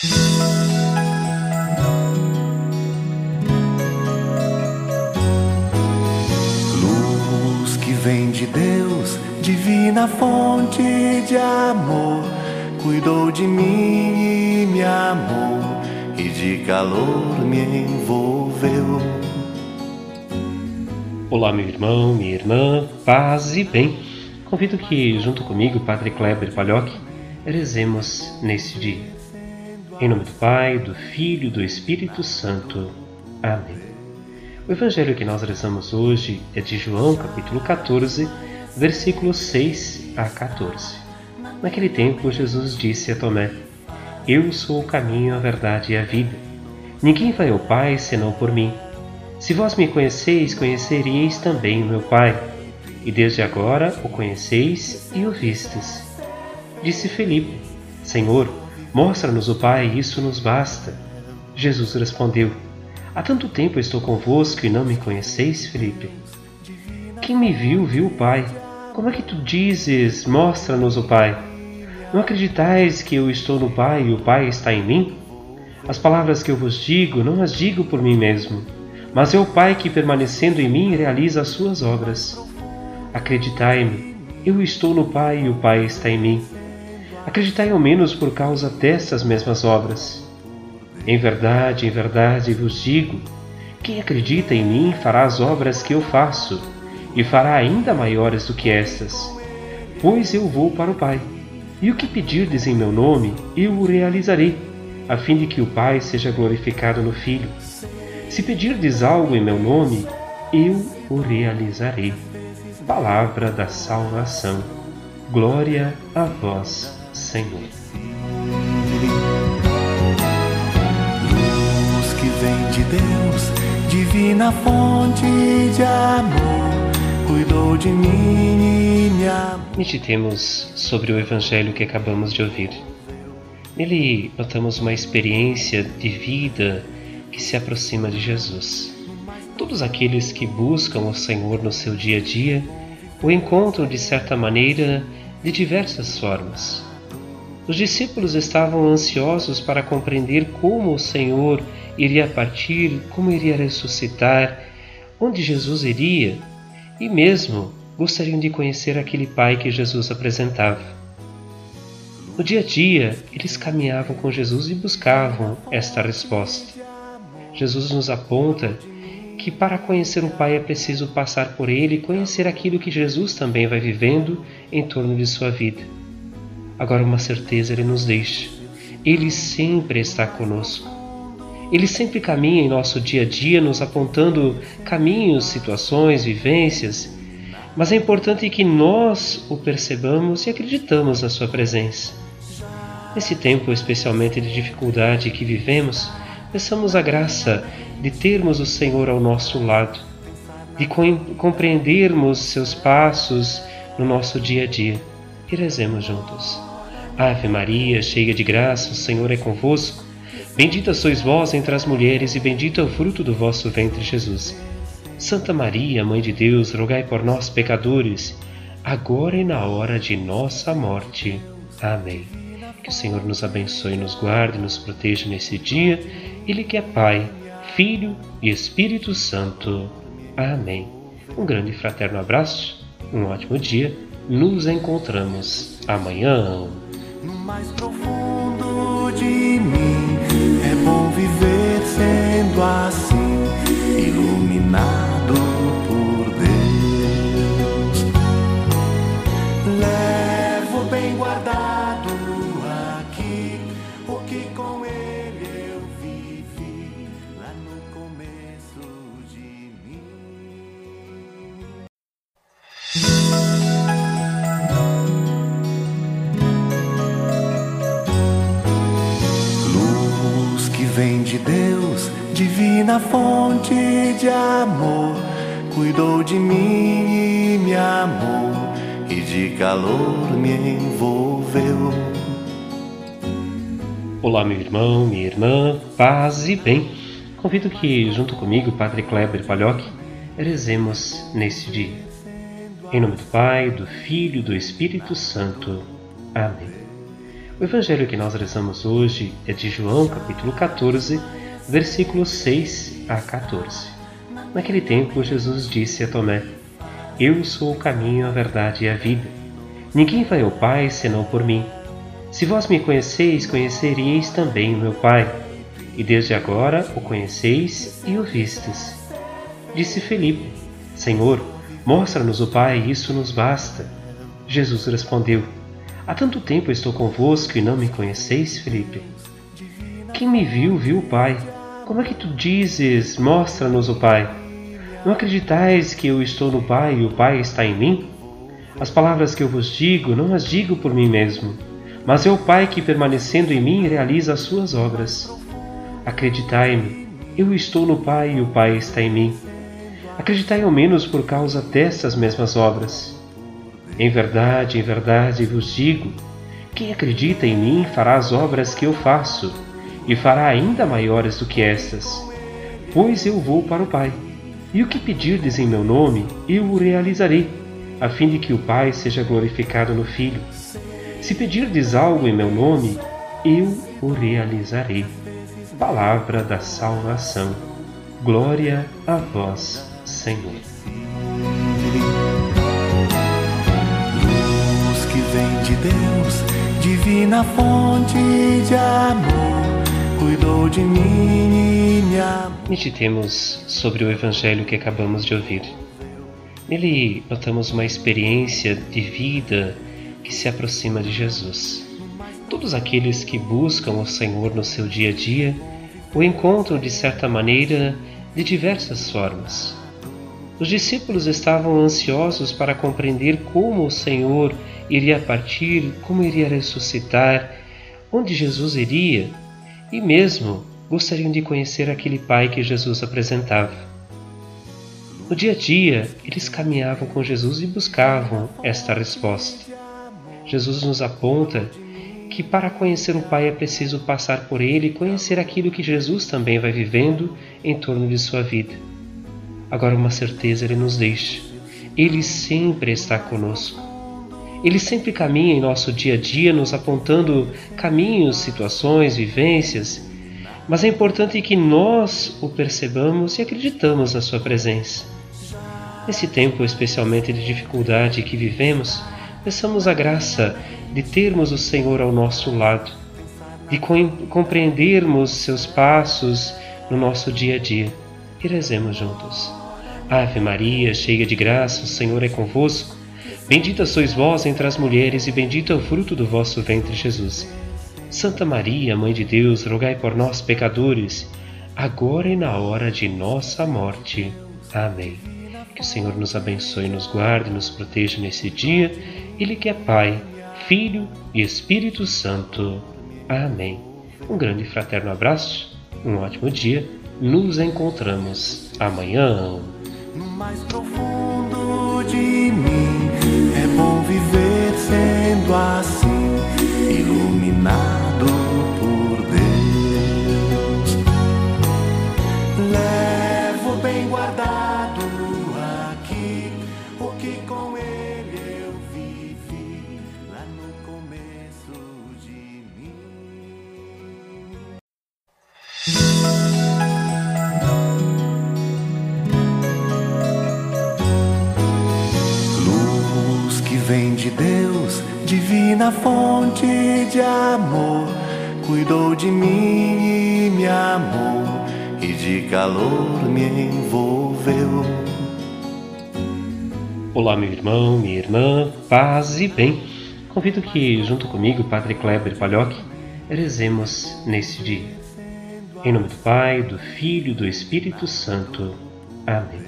Luz que vem de Deus, divina fonte de amor, cuidou de mim e me amou, e de calor me envolveu. Olá, meu irmão, minha irmã, paz e bem. Convido que, junto comigo, Padre Kleber Palhoque, rezemos neste dia. Em nome do Pai, do Filho e do Espírito Santo. Amém. O evangelho que nós rezamos hoje é de João, capítulo 14, versículos 6 a 14. Naquele tempo, Jesus disse a Tomé: Eu sou o caminho, a verdade e a vida. Ninguém vai ao Pai senão por mim. Se vós me conheceis, conheceríeis também o meu Pai e desde agora o conheceis e o vistes. Disse Felipe: Senhor, mostra-nos o Pai, isso nos basta. Jesus respondeu: Há tanto tempo estou convosco e não me conheceis, Felipe? Quem me viu, viu o Pai. Como é que tu dizes: Mostra-nos o Pai? Não acreditais que eu estou no Pai e o Pai está em mim? As palavras que eu vos digo, não as digo por mim mesmo, mas é o Pai que, permanecendo em mim, realiza as suas obras. Acreditai-me, eu estou no Pai e o Pai está em mim. Acreditai ao menos por causa destas mesmas obras. Em verdade, em verdade vos digo: quem acredita em mim fará as obras que eu faço, e fará ainda maiores do que estas. Pois eu vou para o Pai, e o que pedirdes em meu nome, eu o realizarei, a fim de que o Pai seja glorificado no Filho. Se pedirdes algo em meu nome, eu o realizarei palavra da salvação. Glória a vós, Senhor. Luz que vem de Deus, divina fonte de amor, cuidou de mim e me amou. Meditemos sobre o Evangelho que acabamos de ouvir. Nele notamos uma experiência de vida que se aproxima de Jesus. Todos aqueles que buscam o Senhor no seu dia a dia o encontram de certa maneira de diversas formas. Os discípulos estavam ansiosos para compreender como o Senhor iria partir, como iria ressuscitar, onde Jesus iria e mesmo gostariam de conhecer aquele Pai que Jesus apresentava. No dia a dia, eles caminhavam com Jesus e buscavam esta resposta. Jesus nos aponta que para conhecer o Pai é preciso passar por Ele e conhecer aquilo que Jesus também vai vivendo em torno de sua vida. Agora, uma certeza Ele nos deixa: Ele sempre está conosco. Ele sempre caminha em nosso dia a dia, nos apontando caminhos, situações, vivências, mas é importante que nós o percebamos e acreditamos na Sua presença. Nesse tempo, especialmente de dificuldade que vivemos, peçamos a graça de termos o Senhor ao nosso lado, de compreendermos seus passos no nosso dia a dia. E rezemos juntos. Ave Maria, cheia de graça, o Senhor é convosco. Bendita sois vós entre as mulheres, e bendito é o fruto do vosso ventre, Jesus. Santa Maria, Mãe de Deus, rogai por nós, pecadores, agora e na hora de nossa morte. Amém. Que o Senhor nos abençoe, nos guarde, nos proteja nesse dia. Ele que é Pai, Filho e Espírito Santo. Amém. Um grande e fraterno abraço, um ótimo dia. Nos encontramos amanhã. No mais profundo de mim. É bom viver vem de Deus, divina fonte de amor, cuidou de mim e me amou, e de calor me envolveu. Olá, meu irmão, minha irmã, paz e bem. Convido que, junto comigo, Padre Kleber Palhoque, rezemos neste dia. Em nome do Pai, do Filho e do Espírito Santo. Amém. O evangelho que nós rezamos hoje é de João, capítulo 14, versículos 6 a 14. Naquele tempo, Jesus disse a Tomé: Eu sou o caminho, a verdade e a vida. Ninguém vai ao Pai senão por mim. Se vós me conheceis, conheceríeis também o meu Pai. E desde agora o conheceis e o vistes. Disse Felipe: Senhor, mostra-nos o Pai, isso nos basta. Jesus respondeu: Há tanto tempo estou convosco e não me conheceis, Felipe? Quem me viu, viu o Pai. Como é que tu dizes, mostra-nos o Pai? Não acreditais que eu estou no Pai e o Pai está em mim? As palavras que eu vos digo, não as digo por mim mesmo, mas é o Pai que, permanecendo em mim, realiza as suas obras. Acreditai-me, eu estou no Pai e o Pai está em mim. Acreditai ao menos por causa destas mesmas obras. Em verdade, em verdade vos digo: quem acredita em mim fará as obras que eu faço, e fará ainda maiores do que estas. Pois eu vou para o Pai, e o que pedirdes em meu nome, eu o realizarei, a fim de que o Pai seja glorificado no Filho. Se pedirdes algo em meu nome, eu o realizarei. Palavra da salvação. Glória a vós, Senhor. Divina fonte de amor, cuidou de mim e me amou. Meditemos sobre o Evangelho que acabamos de ouvir. Nele notamos uma experiência de vida que se aproxima de Jesus. Todos aqueles que buscam o Senhor no seu dia a dia o encontram de certa maneira de diversas formas. Os discípulos estavam ansiosos para compreender como o Senhor iria partir, como iria ressuscitar, onde Jesus iria, e mesmo gostariam de conhecer aquele Pai que Jesus apresentava. No dia a dia, eles caminhavam com Jesus e buscavam esta resposta. Jesus nos aponta que para conhecer o Pai é preciso passar por Ele e conhecer aquilo que Jesus também vai vivendo em torno de sua vida. Agora, uma certeza Ele nos deixa: Ele sempre está conosco. Ele sempre caminha em nosso dia a dia, nos apontando caminhos, situações, vivências, mas é importante que nós o percebamos e acreditamos na Sua presença. Nesse tempo, especialmente de dificuldade que vivemos, peçamos a graça de termos o Senhor ao nosso lado, de compreendermos seus passos no nosso dia a dia e rezemos juntos. Ave Maria, cheia de graça, o Senhor é convosco. Bendita sois vós entre as mulheres, e bendito é o fruto do vosso ventre, Jesus. Santa Maria, Mãe de Deus, rogai por nós, pecadores, agora e na hora de nossa morte. Amém. Que o Senhor nos abençoe, nos guarde, nos proteja nesse dia. Ele que é Pai, Filho e Espírito Santo. Amém. Um grande fraterno abraço, um ótimo dia. Nos encontramos amanhã. No mais profundo de mim, é bom viver sendo assim, fonte de amor, cuidou de mim e me amou, e de calor me envolveu. Olá, meu irmão, minha irmã, paz e bem. Convido que, junto comigo, Padre Kleber Palhoque, rezemos nesse dia. Em nome do Pai, do Filho e do Espírito Santo. Amém.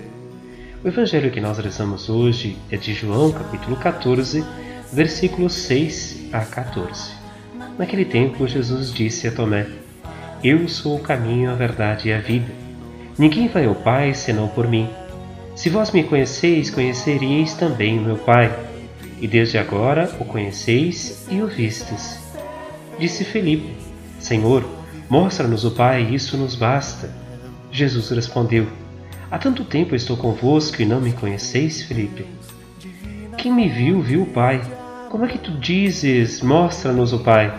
O evangelho que nós rezamos hoje é de João, capítulo 14, versículos 6 a 14. Naquele tempo, Jesus disse a Tomé: Eu sou o caminho, a verdade e a vida. Ninguém vai ao Pai senão por mim. Se vós me conheceis, conheceríeis também o meu Pai, e desde agora o conheceis e o vistes. Disse Felipe: Senhor, mostra-nos o Pai, isso nos basta. Jesus respondeu: Há tanto tempo estou convosco e não me conheceis, Felipe? Quem me viu, viu o Pai. Como é que tu dizes, mostra-nos o Pai?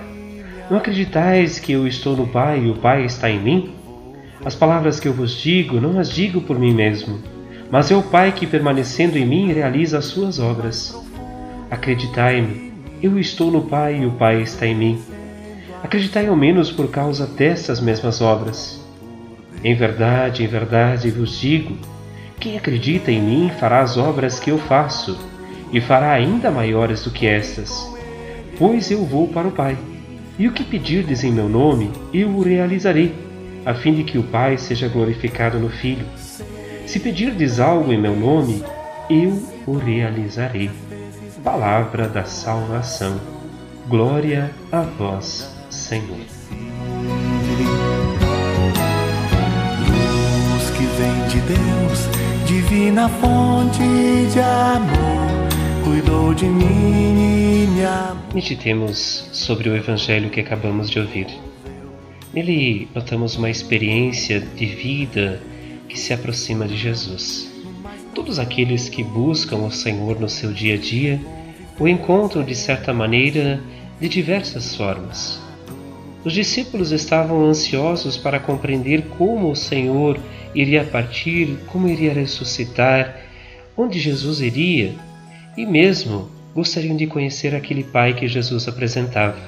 Não acreditais que eu estou no Pai e o Pai está em mim? As palavras que eu vos digo, não as digo por mim mesmo, mas é o Pai que, permanecendo em mim, realiza as suas obras. Acreditai-me, eu estou no Pai e o Pai está em mim. Acreditai ao menos por causa destas mesmas obras. Em verdade, em verdade vos digo: quem acredita em mim fará as obras que eu faço, e fará ainda maiores do que estas, pois eu vou para o Pai. E o que pedirdes em meu nome, eu o realizarei a fim de que o Pai seja glorificado no Filho. Se pedirdes algo em meu nome, eu o realizarei. Palavra da salvação. Glória a vós, Senhor. Luz que vem de Deus, divina fonte de amor, cuidou de mim e me amou. Meditemos sobre o Evangelho que acabamos de ouvir. Nele notamos uma experiência de vida que se aproxima de Jesus. Todos aqueles que buscam o Senhor no seu dia a dia o encontram de certa maneira de diversas formas. Os discípulos estavam ansiosos para compreender como o Senhor iria partir, como iria ressuscitar, onde Jesus iria e mesmo gostariam de conhecer aquele Pai que Jesus apresentava.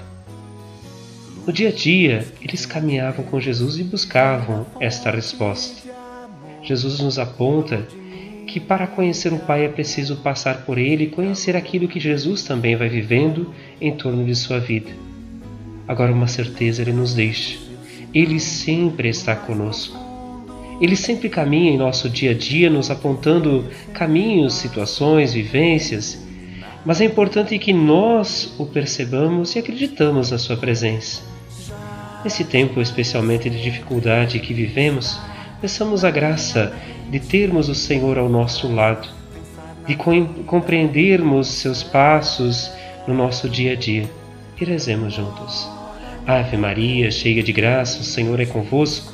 No dia a dia, eles caminhavam com Jesus e buscavam esta resposta. Jesus nos aponta que para conhecer o Pai é preciso passar por Ele e conhecer aquilo que Jesus também vai vivendo em torno de sua vida. Agora, uma certeza Ele nos deixa: Ele sempre está conosco. Ele sempre caminha em nosso dia a dia, nos apontando caminhos, situações, vivências, mas é importante que nós o percebamos e acreditamos na Sua presença. Nesse tempo, especialmente de dificuldade que vivemos, peçamos a graça de termos o Senhor ao nosso lado, de compreendermos seus passos no nosso dia a dia. E rezemos juntos. Ave Maria, cheia de graça, o Senhor é convosco.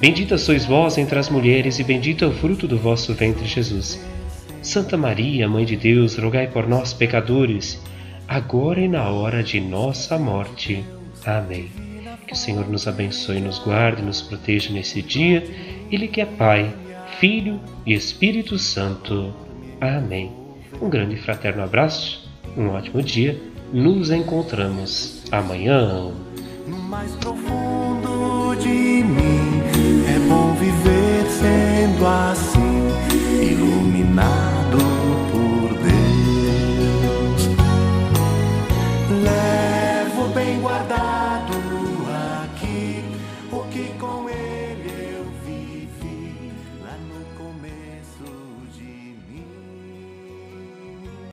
Bendita sois vós entre as mulheres, e bendito é o fruto do vosso ventre, Jesus. Santa Maria, Mãe de Deus, rogai por nós, pecadores, agora e na hora de nossa morte. Amém. Que o Senhor nos abençoe, nos guarde, nos proteja nesse dia. Ele que é Pai, Filho e Espírito Santo. Amém. Um grande e fraterno abraço, um ótimo dia. Nos encontramos amanhã. Viver sendo assim.